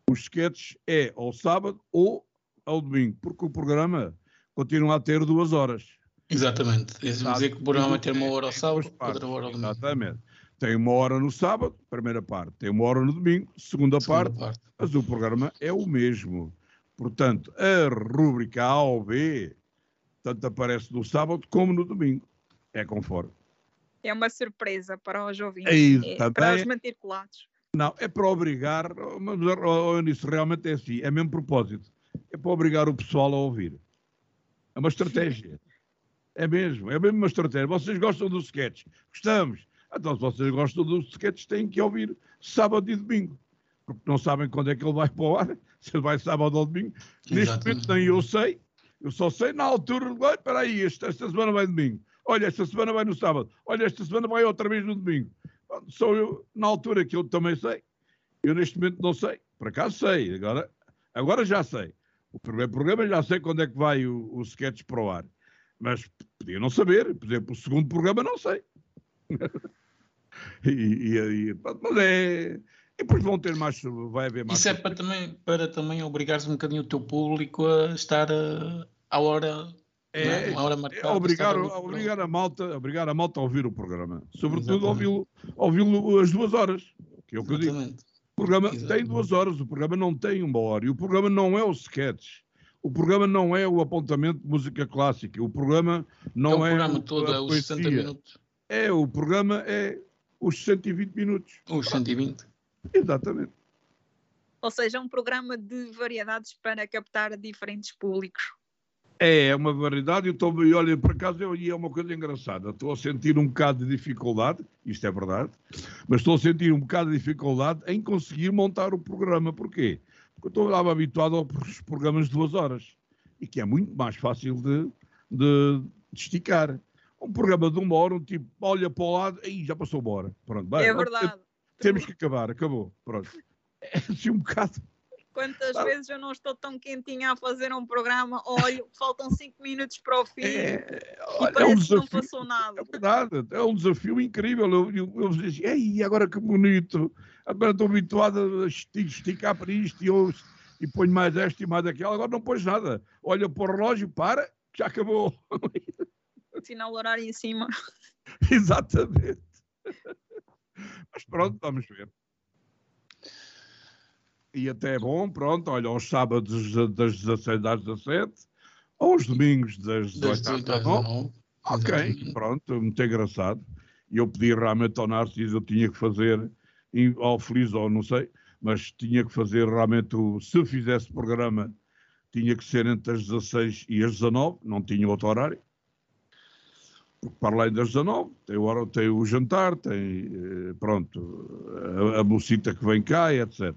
O sketch é ao sábado ou ao domingo, porque o programa continua a ter duas horas. exatamente. Exato. dizer que o programa ter uma hora ao sábado, outra hora ao domingo. Exatamente. Tem uma hora no sábado, primeira parte. Tem uma hora no domingo, segunda, Segunda parte. parte. mas o programa é o mesmo. Portanto, a rúbrica A ou B, tanto aparece no sábado como no domingo. É conforme. É uma surpresa para os ouvintes. É isso, É também para os manter colados. Não, é para obrigar, mas oh, nisso realmente é assim, é mesmo propósito. É para obrigar o pessoal a ouvir. É uma estratégia. É mesmo, é mesmo uma estratégia. Vocês gostam do sketch? Gostamos. Então, se vocês gostam do sketch, têm que ouvir sábado e domingo. Porque não sabem quando é que ele vai para o ar, se ele vai sábado ou domingo. Neste momento nem eu sei. Eu só sei na altura. Espera aí, esta, esta semana vai domingo. Olha, esta semana vai no sábado. Olha, esta semana vai outra vez no domingo. Sou eu, na altura que eu também sei. Eu neste momento não sei. Por acaso sei. Agora, agora já sei. O primeiro programa já sei quando é que vai o, o sketch para o ar. Mas podia não saber. Por exemplo, o segundo programa não sei. e, e, e, mas é. E depois vão ter mais. Vai haver mais. Isso é para também, para também obrigares um bocadinho o teu público a estar eh, à hora, É, é? Uma hora É marcada. obrigar, no obrigar, a malta, obrigar a malta a ouvir o programa. Sobretudo ouvi-lo ouvi-lo as duas horas, que é o que eu digo. O programa tem Exatamente. duas horas, o programa não tem uma hora. E o programa não é o sketch. O programa não é o apontamento de música clássica. O programa não é o é, programa o- todo, a é os 60 poesia. minutos, É, o programa é os 120 minutos. os 120. Exatamente. Ou seja, um programa de variedades para captar diferentes públicos. É, é uma variedade. Eu estou, e olha, por acaso, eu, e é uma coisa engraçada. Estou a sentir um bocado de dificuldade, isto é verdade, mas estou a sentir um bocado de dificuldade em conseguir montar o programa. Porquê? Porque eu estou habituado aos programas de duas horas e que é muito mais fácil de, de, de esticar. Um programa de uma hora, um tipo olha para o lado, aí já passou uma hora. Pronto, bem, é verdade. Temos que acabar, acabou. Pronto. É assim um bocado. Quantas Ah. vezes eu não estou tão quentinha a fazer um programa, olho, faltam 5 minutos para o fim É, e olha, é um parece que não desafio. passou nada. É verdade, é um desafio incrível. Eu, eu, eu dizia, ei, agora que bonito, agora estou habituado a esti- esticar para isto e, eu, e ponho mais esta e mais aquela, agora não pões nada. Olha para o relógio, para, já acabou. Sinal horário em cima. Exatamente. Mas pronto, vamos ver. E até é bom, pronto, olha, aos sábados das 16 às 17, aos domingos das 18 Das às 18 às 19. 19. Ok, Exatamente. pronto, muito engraçado. E eu pedi realmente ao Narciso, eu tinha que fazer, ao Feliz ou não sei, mas tinha que fazer realmente, o, se fizesse programa, tinha que ser entre as 16 e as 19, não tinha outro horário. Porque para além das 19, tem o, tem o jantar, tem, eh, pronto, a, a bolsita que vem cá, etc.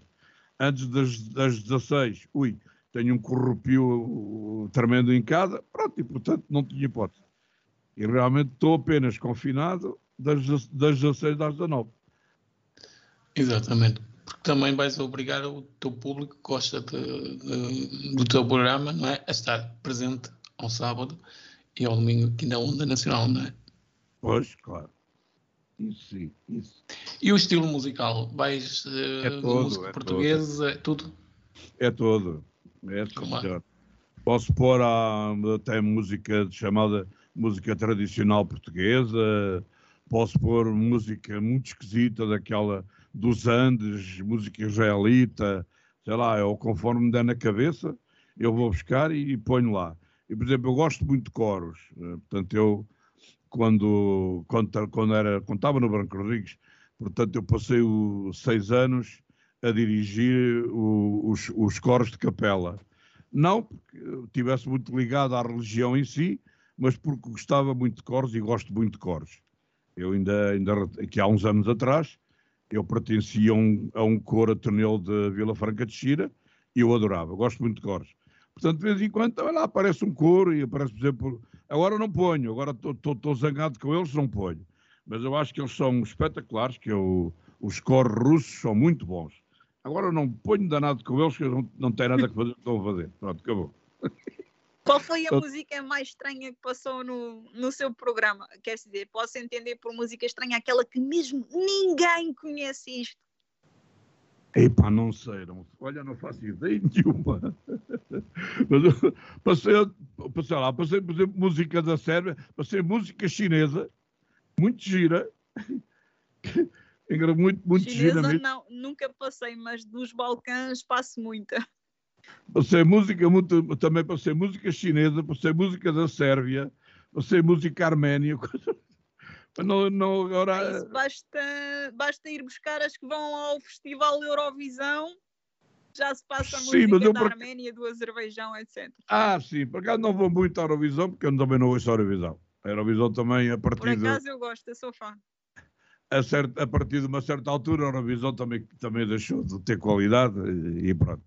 Antes das, das 16, ui, tenho um corrupio tremendo em casa, pronto, e portanto não tinha hipótese. E realmente estou apenas confinado das, das 16 às 19. Exatamente. Porque também vais obrigar o teu público que gosta de- de- do teu programa não é? a estar presente ao sábado e ao domingo aqui na Onda Nacional, não é? Pois, claro. Isso sim, isso. E o estilo musical? Vais eh, É de todo, música é portuguesa, é tudo? É todo. É Claro. senhor. Posso pôr a, até música chamada música tradicional portuguesa, posso pôr música muito esquisita daquela dos Andes, música israelita, sei lá, é o conforme me der na cabeça, eu vou buscar e, e ponho lá. E, por exemplo, eu gosto muito de coros, eh, portanto, eu, quando, quando, quando, era, quando estava no Branco Rodrigues, portanto, eu passei os seis anos a dirigir o- os, os coros de capela. Não porque estivesse muito ligado à religião em si, mas porque gostava muito de coros e gosto muito de coros. Eu ainda, ainda aqui há uns anos atrás, eu pertencia a um, a um coro ateneu de Vila Franca de Xira e eu adorava, gosto muito de coros. Portanto, de vez em quando, também lá aparece um coro e aparece, por exemplo, agora não ponho, agora estou zangado com eles, não ponho. Mas eu acho que eles são espetaculares, que eu, os coros russos são muito bons. Agora não ponho danado com eles, que eles não, não têm nada que fazer, estão a fazer. Pronto, acabou. Qual foi a música mais estranha que passou no, no seu programa? Quer dizer, posso entender por música estranha aquela que mesmo ninguém conhece isto. Epá, não sei, não, olha, não faço ideia nenhuma. Mas passei, passei lá, passei, por exemplo, música da Sérvia, passei música chinesa, muito gira, muito, muito gira Chinesa mesmo. não, nunca passei, mas dos Balcãs passo muita. Passei música, muito, também passei música chinesa, passei música da Sérvia, passei música arménia. Mas não, não, agora, É isso, basta, basta ir buscar as que vão ao Festival Eurovisão, já se passa a Sim, música mas eu da por- Arménia, do Azerbaijão, etc. Ah, sim, por acaso não vou muito à Eurovisão, porque eu também não ouço a Eurovisão. A Eurovisão também, a Por partir de, acaso eu gosto, eu sou fã. a, certa- a partir de uma certa altura, a Eurovisão também, também deixou de ter qualidade e, e pronto.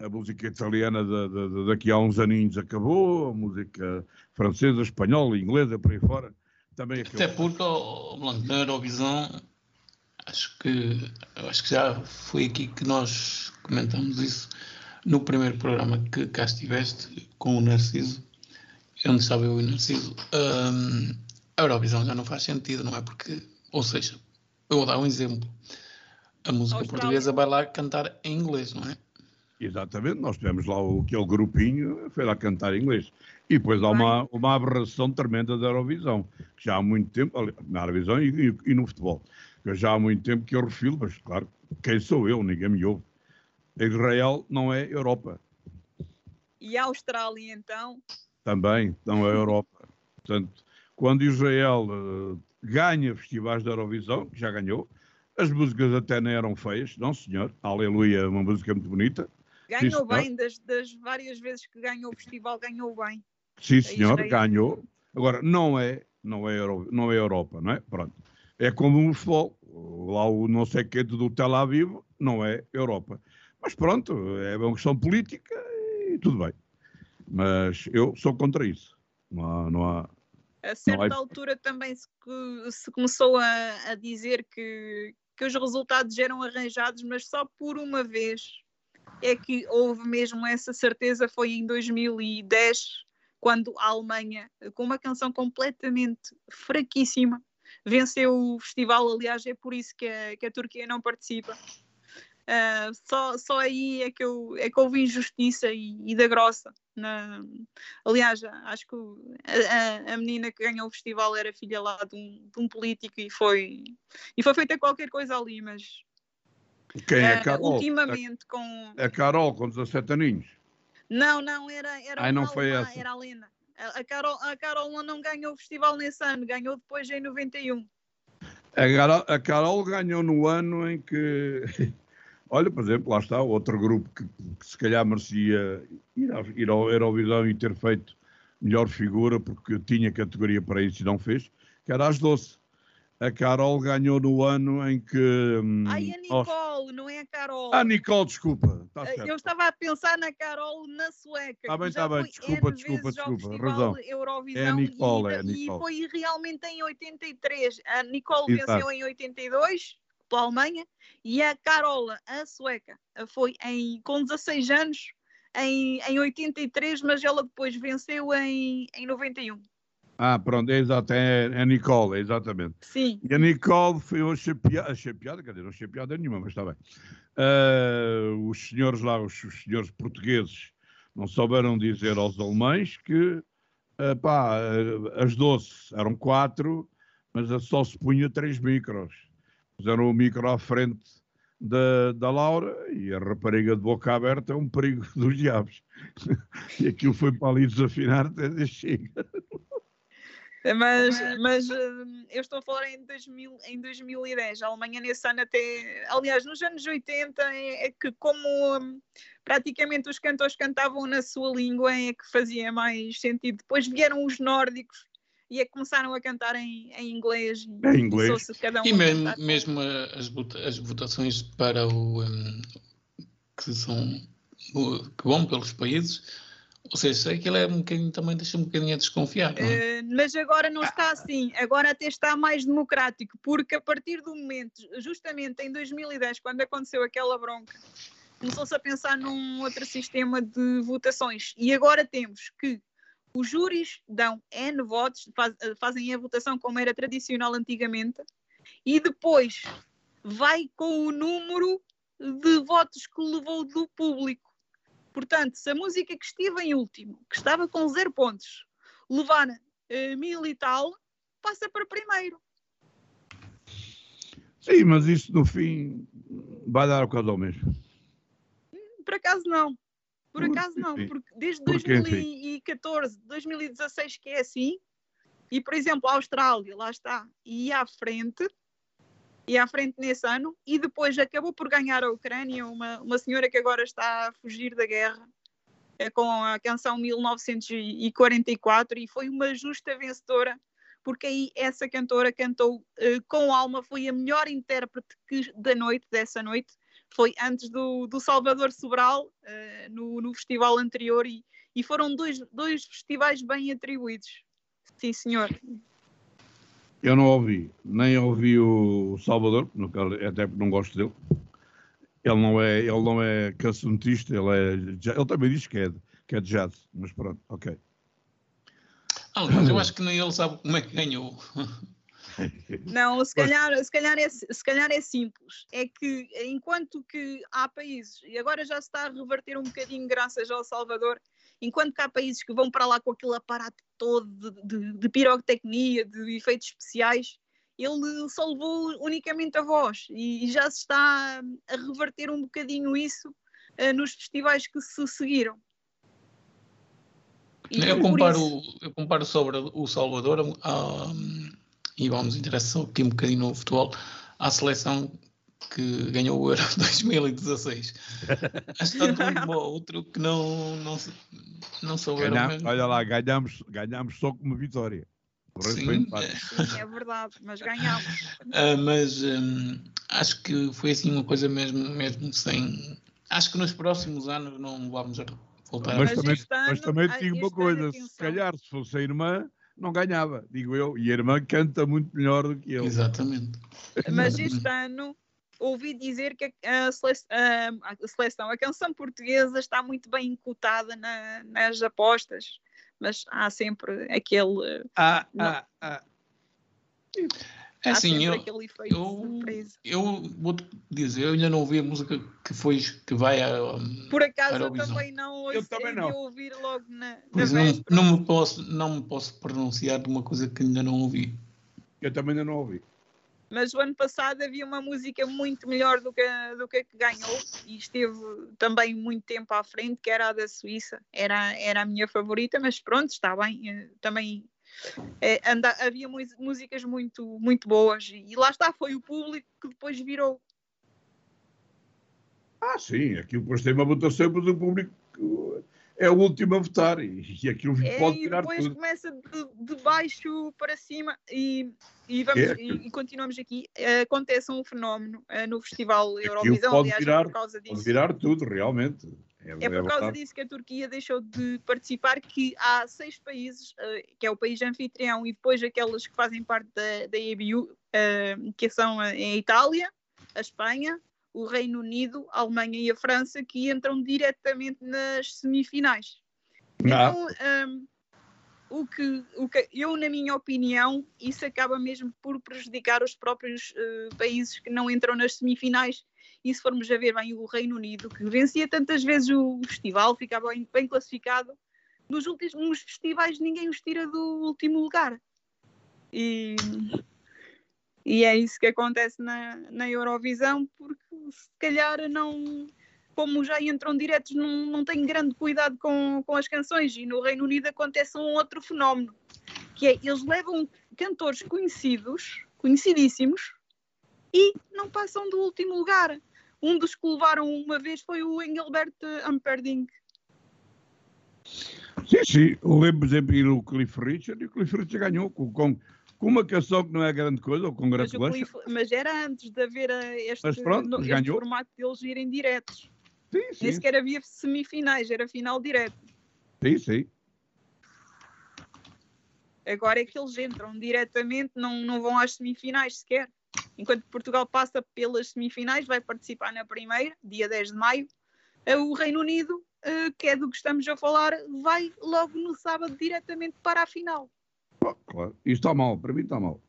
A música italiana de- de- de- daqui a uns aninhos acabou, a música francesa, espanhola, inglesa, por aí fora, também acabou. Até porque, oh, Blanco, na Eurovisão, acho que, acho que já foi aqui que nós comentamos isso no primeiro programa que cá estiveste com o Narciso, onde estava eu e o Narciso. Hum, a Eurovisão já não faz sentido, não é? Porque, ou seja, eu vou dar um exemplo. A música Austrália. portuguesa vai lá cantar em inglês, não é? Exatamente, nós tivemos lá o, aquele grupinho, foi lá cantar em inglês. E depois há uma, uma aberração tremenda da Eurovisão, que já há muito tempo, na Eurovisão e, e- e no futebol, Eu já há muito tempo que eu refiro, mas claro, quem sou eu? Ninguém me ouve. Israel não é Europa. E a Austrália, então? Também não é Europa. Portanto, quando Israel uh, ganha festivais da Eurovisão, que já ganhou, as músicas até nem eram feias, não senhor, Aleluia, uma música muito bonita. Ganhou Sim, bem, das, das, várias vezes que ganhou o festival, ganhou bem. Sim, senhor, ganhou. Agora, não é, não é, Euro, não é Europa, não é? Pronto. É como o futebol. Lá o não sei que do Tel Aviv não é Europa. Mas pronto, é uma questão política e tudo bem. Mas eu sou contra isso. Não há. Não há a certa há... altura também se, se começou a, a, dizer que, que os resultados eram arranjados, mas só por uma vez é que houve mesmo essa certeza. Foi em 2010, quando a Alemanha, com uma canção completamente fraquíssima, venceu o festival. Aliás, é por isso que a, que a Turquia não participa. Uh, só, só aí é que, eu, é que houve injustiça e, e da grossa. Na... Aliás, acho que a, a, menina que ganhou o festival era filha lá de um, de um político e foi, e foi feita qualquer coisa ali, mas quem é a Carol? ultimamente a, com. A Carol com 17 aninhos. Não, não, era, era Ai, não foi essa. era a Lena. A Carol, a Carol não ganhou o festival nesse ano, ganhou depois em 91. A Carol, a Carol ganhou no ano em que. Olha, por exemplo, lá está outro grupo que, que se calhar merecia ir, a, ir ao Eurovisão e ter feito melhor figura, porque tinha categoria para isso e não fez, que era as Doce. A Carol ganhou no ano em que. Hum, Ai, a Nicole, oh, não é a Carol. A Nicole, desculpa. Tá eu estava a pensar na Carol na sueca. Está bem, está bem, desculpa, desculpa, desculpa. Razão. Eurovisão é a Nicole, e, é a Nicole. E foi realmente em 83. A Nicole Exato. venceu em 82 pela Alemanha e a Carola, a sueca, foi em, com 16 anos em, em 83, mas ela depois venceu em, em 91. Ah, pronto, é exato, é, é a Nicole, exatamente. Sim. E a Nicole foi, piada, achei piada, quer dizer, não achei piada nenhuma, mas está bem. Uh, os senhores lá, os, os, senhores portugueses, não souberam dizer aos alemães que, uh, pá, uh, as doces eram quatro, mas só se punha três micros. Puseram o micro à frente da, da Laura e a rapariga de boca aberta é um perigo dos diabos. e aquilo foi para ali desafinar até chega. Mas, mas hum, eu estou a falar em, 2000, em 2010. A Alemanha nesse ano até. Aliás, nos anos 80 é, é que, como um, praticamente os cantores cantavam na sua língua, é que fazia mais sentido. Depois vieram os nórdicos e é que começaram a cantar em, em inglês. E, em inglês. Cada um e mesmo, mesmo as, as votações para o. Um, que são. que vão pelos países ou seja, aquilo é um bocadinho, também deixa um bocadinho a desconfiar. É? uh, mas agora não está assim, agora até está mais democrático, porque a partir do momento, justamente em 2010, quando aconteceu aquela bronca, começou-se a pensar num outro sistema de votações. E agora temos que os júris dão N votos, faz, eh, fazem a votação como era tradicional antigamente, e depois vai com o número de votos que levou do público. Portanto, se a música que esteve em último, que estava com zero pontos, levar uh, mil e tal, passa para primeiro. Sim, mas isso no fim vai dar o caso ao mesmo. Por acaso não. Por acaso não, porque desde porque, 2014, 2016 que é assim, e por exemplo a Austrália, lá está, e à frente, e à frente nesse ano, e depois acabou por ganhar a Ucrânia, uma, uma senhora que agora está a fugir da guerra, é, com a canção 1944, e foi uma justa vencedora, porque aí essa cantora cantou uh, com alma, foi a melhor intérprete que, da noite, dessa noite, foi antes do, do Salvador Sobral, uh, no, no festival anterior, e, e foram dois, dois festivais bem atribuídos. Sim, senhor. Eu não ouvi, nem ouvi o Salvador, até porque não gosto dele. Ele não é, ele não é cancionista, ele é, ele também diz que é, que é de jazz, mas pronto, ok. Aliás, eu acho que nem ele sabe como é que ganhou. Não, se calhar, se, calhar é, se calhar é simples. É que enquanto que há países, e agora já se está a reverter um bocadinho graças ao Salvador, enquanto que há países que vão para lá com aquele aparato todo de, de, de pirotecnia, de efeitos especiais, ele só levou unicamente a voz e já se está a reverter um bocadinho isso uh, nos festivais que se seguiram. E eu, comparo, eu comparo sobre o Salvador e vamos interessar aqui um bocadinho no futebol à seleção que ganhou o Euro 2016. Acho que está um ou outro que não, não, não souberam. Ganham, olha lá, ganhamos, ganhamos só com uma vitória. Sim, Sim, é verdade, mas ganhámos. Uh, mas um, acho que foi assim uma coisa mesmo, mesmo sem. Acho que nos próximos anos não vamos voltar mas, a também, ano, mas também te digo uma coisa: se calhar se fosse a irmã, não ganhava, digo eu, e a irmã canta muito melhor do que eu. Exatamente. Mas este ano ouvi dizer que a, seleção, a, seleção, a canção portuguesa está muito bem incutada na, nas apostas, mas há sempre aquele. Ah, ah, ah. É assim, eu, eu, eu vou-te dizer, eu ainda não ouvi a música que foi que vai a. Um, Por acaso eu também não eu também não. ouvir logo na, na não, não, me posso, não me posso pronunciar de uma coisa que ainda não ouvi. Eu também ainda não ouvi. Mas o ano passado havia uma música muito melhor do que, do que a que ganhou e esteve também muito tempo à frente, que era a da Suíça. Era, era a minha favorita, mas pronto, está bem. Eh, também é, anda, havia músicas muito, muito boas e lá está, foi o público que depois virou. Ah, sim, aquilo depois tem uma votação, mas o público é o último a votar e, e aquilo é, pode tirar tudo. E depois começa de, de, baixo para cima e, e, vamos, é, e, e, continuamos aqui. Acontece um fenómeno uh, no Festival Eurovisão, pode aliás, virar, por causa disso. Pode virar tudo, realmente. É, é por causa disso que a Turquia deixou de participar, que há seis países, uh, que é o país anfitrião, e depois aquelas que fazem parte da, da EBU, uh, eh, que são a, a Itália, a Espanha, o Reino Unido, a Alemanha e a França, que entram diretamente nas semifinais. Então, um, o, que, o que eu, na minha opinião, isso acaba mesmo por prejudicar os próprios uh, países que não entram nas semifinais. E se formos a ver bem o Reino Unido, que vencia tantas vezes o festival, ficava bem, bem classificado, nos últimos festivais ninguém os tira do último lugar. E e é isso que acontece na, na Eurovisão, porque se calhar não, como já entram diretos, não, não têm grande cuidado com, com as canções. E no Reino Unido acontece um outro fenómeno, que é eles levam cantores conhecidos, conhecidíssimos, e não passam do último lugar. Um dos que levaram uma vez foi o Engelbert Humperdinck. Sim, sim. Eu lembro, por exemplo, o Cliff Richard, e o Cliff Richard ganhou com, com com uma canção que não é grande coisa, ou congratulations. Mas, mas era antes de haver este, mas pronto, no, este formato deles irem diretos. Sim, sim. Nem sequer havia semifinais, era final direto. Sim, sim. Agora é que eles entram diretamente, não, não vão às semifinais sequer. Enquanto Portugal passa pelas semifinais, vai participar na primeira, dia 10 de maio. Eh, o Reino Unido, eh, que é do que estamos a falar, vai logo no sábado diretamente para a final. Claro, isso está mal, para mim está mal.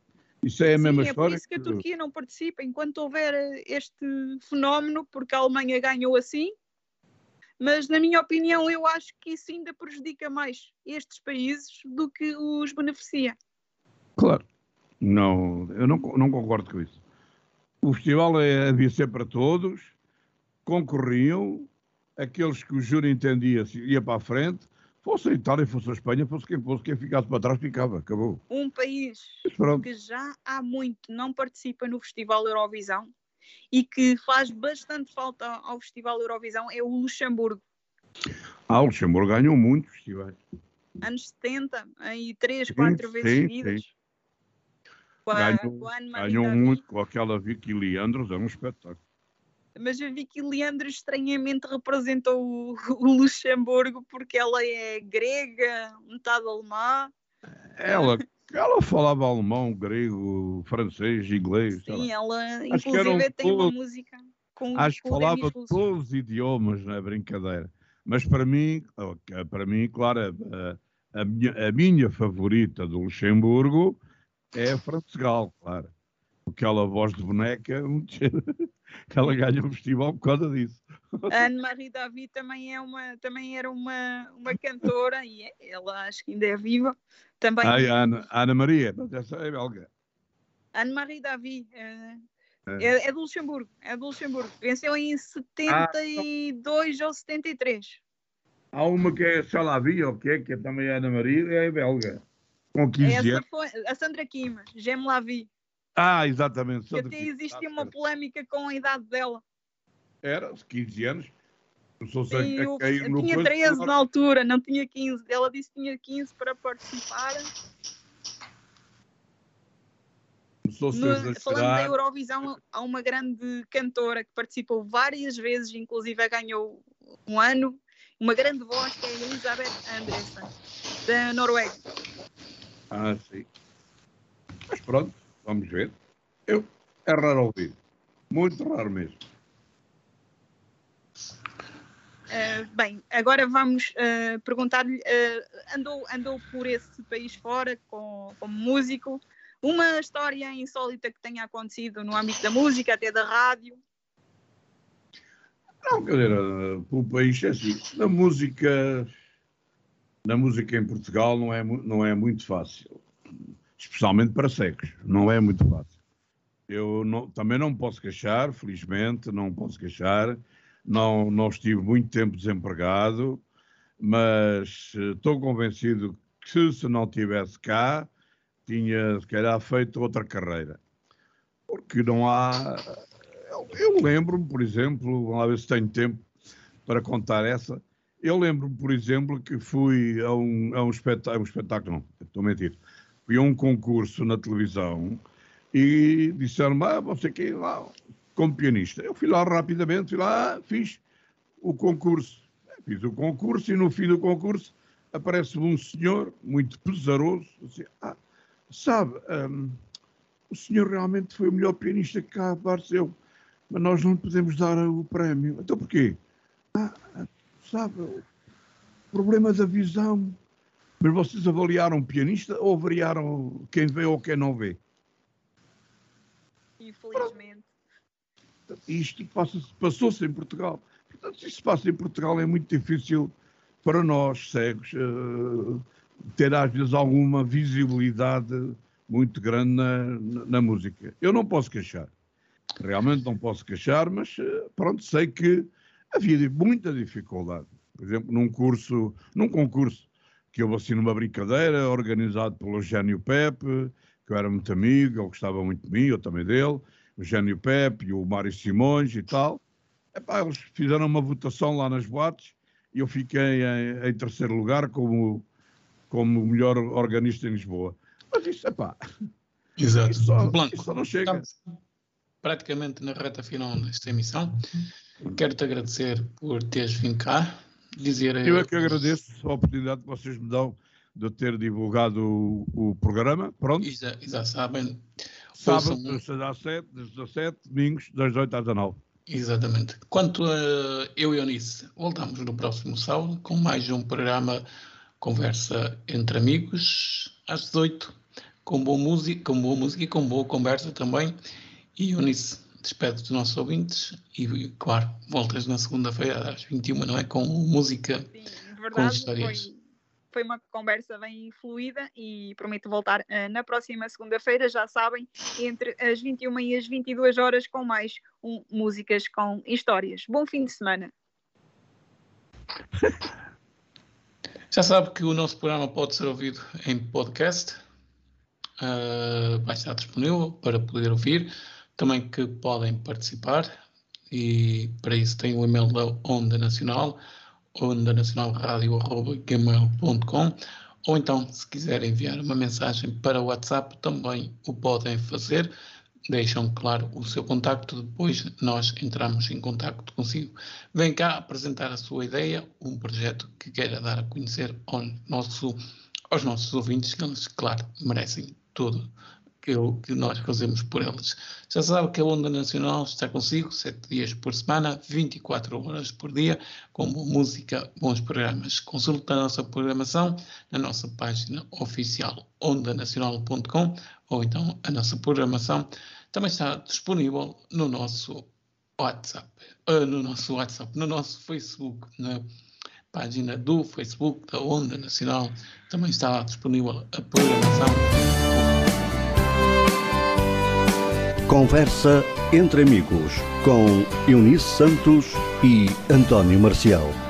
Isso é a Sim, mesma é história. É por isso que a Turquia não participa enquanto houver eh, este fenómeno, porque a Alemanha ganhou assim. Mas, na minha opinião, eu acho que isso ainda prejudica mais estes países do que os beneficia. Claro, não, eu não, não concordo com isso. O festival é, havia ser para todos, concorriam, aqueles que o júri entendia ia para a frente, Fosse a Itália, fosse a Espanha, fosse quem fosse, quem ficasse para trás ficava, acabou. Um país que já há muito não participa no Festival Eurovisão e que faz bastante falta ao Festival Eurovisão é o Luxemburgo. Ah, o Luxemburgo ganhou muitos festivais. Anos 70, aí três, quatro vezes sim, seguidas. Sim. ganhou, ganhou muito com aquela Vicky Leandros, é um espetáculo mas eu vi que Leandro estranhamente representou o, o, Luxemburgo porque ela é grega, metade alemã. Ela, ela falava alemão, grego, francês, inglês. Sim, ela inclusive tem uma música com Acho que falava todos os idiomas, não é brincadeira. Mas para mim, para mim, claro, a, a, minha, a minha favorita do Luxemburgo é a Francegal, claro. Aquela voz de boneca, ela ganha o festival por causa disso. A Anne-Marie David também, é uma, também era uma, uma cantora e ela acho que ainda é viva. Também... Ah, a Ana, Ana Maria, mas essa é belga. Anne-Marie Davi. É, é, é do Luxemburgo. É do Luxemburgo. Venceu em 72 ah, ou 73. Há uma que é Salavi, ou que é, que é também é Ana Maria, é belga. Com 15 Essa anos. Foi a Sandra Kim, Gem Lavi. Ah, exatamente. Que até existia uma polémica com a idade dela. Era, 15 anos. Começou Sim, a, a eu, no tinha 13 na altura, não tinha 15. Ela disse que tinha 15 para participar. No, falando da Eurovisão, há uma grande cantora que participou várias vezes, inclusive ganhou um ano, uma grande voz que é Elizabeth Andresen, da Noruega. Ah, sim. Mas pronto, vamos ver. Eu, é raro ouvir. Muito raro mesmo. Uh, bem, agora vamos uh, perguntar-lhe: uh, andou, andou por esse país fora com, como músico? Uma história insólita que tenha acontecido no âmbito da música, até da rádio? Não, quer dizer, pelo país é assim. Na música, na música em Portugal não é, não é muito fácil, especialmente para cegos, não é muito fácil. Eu não, também não posso queixar, felizmente, não posso queixar. Não, não estive muito tempo desempregado, mas eh, estou convencido que se não tivesse cá, tinha se calhar feito outra carreira. Porque não há. Eu, eu lembro-me, por exemplo, vamos lá ver se tenho tempo para contar essa. Eu lembro-me, por exemplo, que fui a um, a um, um espetáculo, não, estou a mentir, fui a um concurso na televisão e disseram-me, ah, você quer ir lá como pianista. Eu fui lá rapidamente, fui lá, fiz o concurso. Fiz o concurso e no fim do concurso aparece um senhor muito pesaroso, assim, ah, sabe, um, o senhor realmente foi o melhor pianista que cá apareceu, mas nós não podemos dar o prémio. Então porquê? Ah, sabe, o problema da visão. Mas vocês avaliaram o pianista ou avaliaram quem vê ou quem não vê? Infelizmente. Isto passou-se em Portugal. Portanto, se isso passa em Portugal é muito difícil para nós, cegos, uh, ter às vezes alguma visibilidade muito grande na, na, na, música. Eu não posso queixar. Realmente não posso queixar, mas uh, pronto, sei que havia muita dificuldade. Por exemplo, num curso, num concurso que houve assim numa brincadeira, organizado pelo Eugênio Pepe, que eu era muito amigo, ele gostava muito de mim, eu também dele, o Eugênio Pepe e o Mário Simões e tal. Epá, eles fizeram uma votação lá nas boates e eu fiquei em, em terceiro lugar como, como o melhor organista em Lisboa. Mas isso, epá, Exato. Isso só, Blanco, isso só não chega. Estamos praticamente na reta final desta emissão. Quero-te agradecer por teres vindo cá. Dizer eu é que agradeço a oportunidade que vocês me dão de ter divulgado o, o programa. Pronto. E já, já sabem. Sábado, das 6 às 7, das 17, domingos, das 8 às 19. Exatamente. Quanto a eu e Eunice, voltamos no próximo sábado com mais um programa Conversa entre Amigos, às 18, com boa música, com boa música e com boa conversa também. E Eunice, despede dos nossos ouvintes e, claro, voltas na segunda-feira às 21, não é? Com música, Sim, verdade, com histórias. Foi, foi uma conversa bem fluida e prometo voltar uh, na próxima segunda-feira, já sabem, entre as 21 e as 22 horas com mais um Músicas com Histórias. Bom fim de semana. Já sabe que o nosso programa pode ser ouvido em podcast. Uh, vai estar disponível para poder ouvir também que podem participar e para isso tem o e-mail da Onda Nacional, ondanacionalradio.gmail.com ou então, se quiserem enviar uma mensagem para o WhatsApp, também o podem fazer. Deixam, claro, o seu contacto, depois nós entramos em contacto consigo. Vem cá apresentar a sua ideia, um projeto que queira dar a conhecer ao nosso, aos nossos ouvintes, que eles, claro, merecem tudo que, eu, que nós fazemos por eles. Já sabe que a Onda Nacional está consigo sete dias por semana, 24 horas por dia, com música, bons programas. Consulte a nossa programação na nossa página oficial ondanacional.com ou então a nossa programação também está disponível no nosso WhatsApp, uh, no nosso WhatsApp, no nosso Facebook, na página do Facebook da Onda Nacional, também está disponível a programação. Conversa entre amigos com Eunice Santos e António Marcial.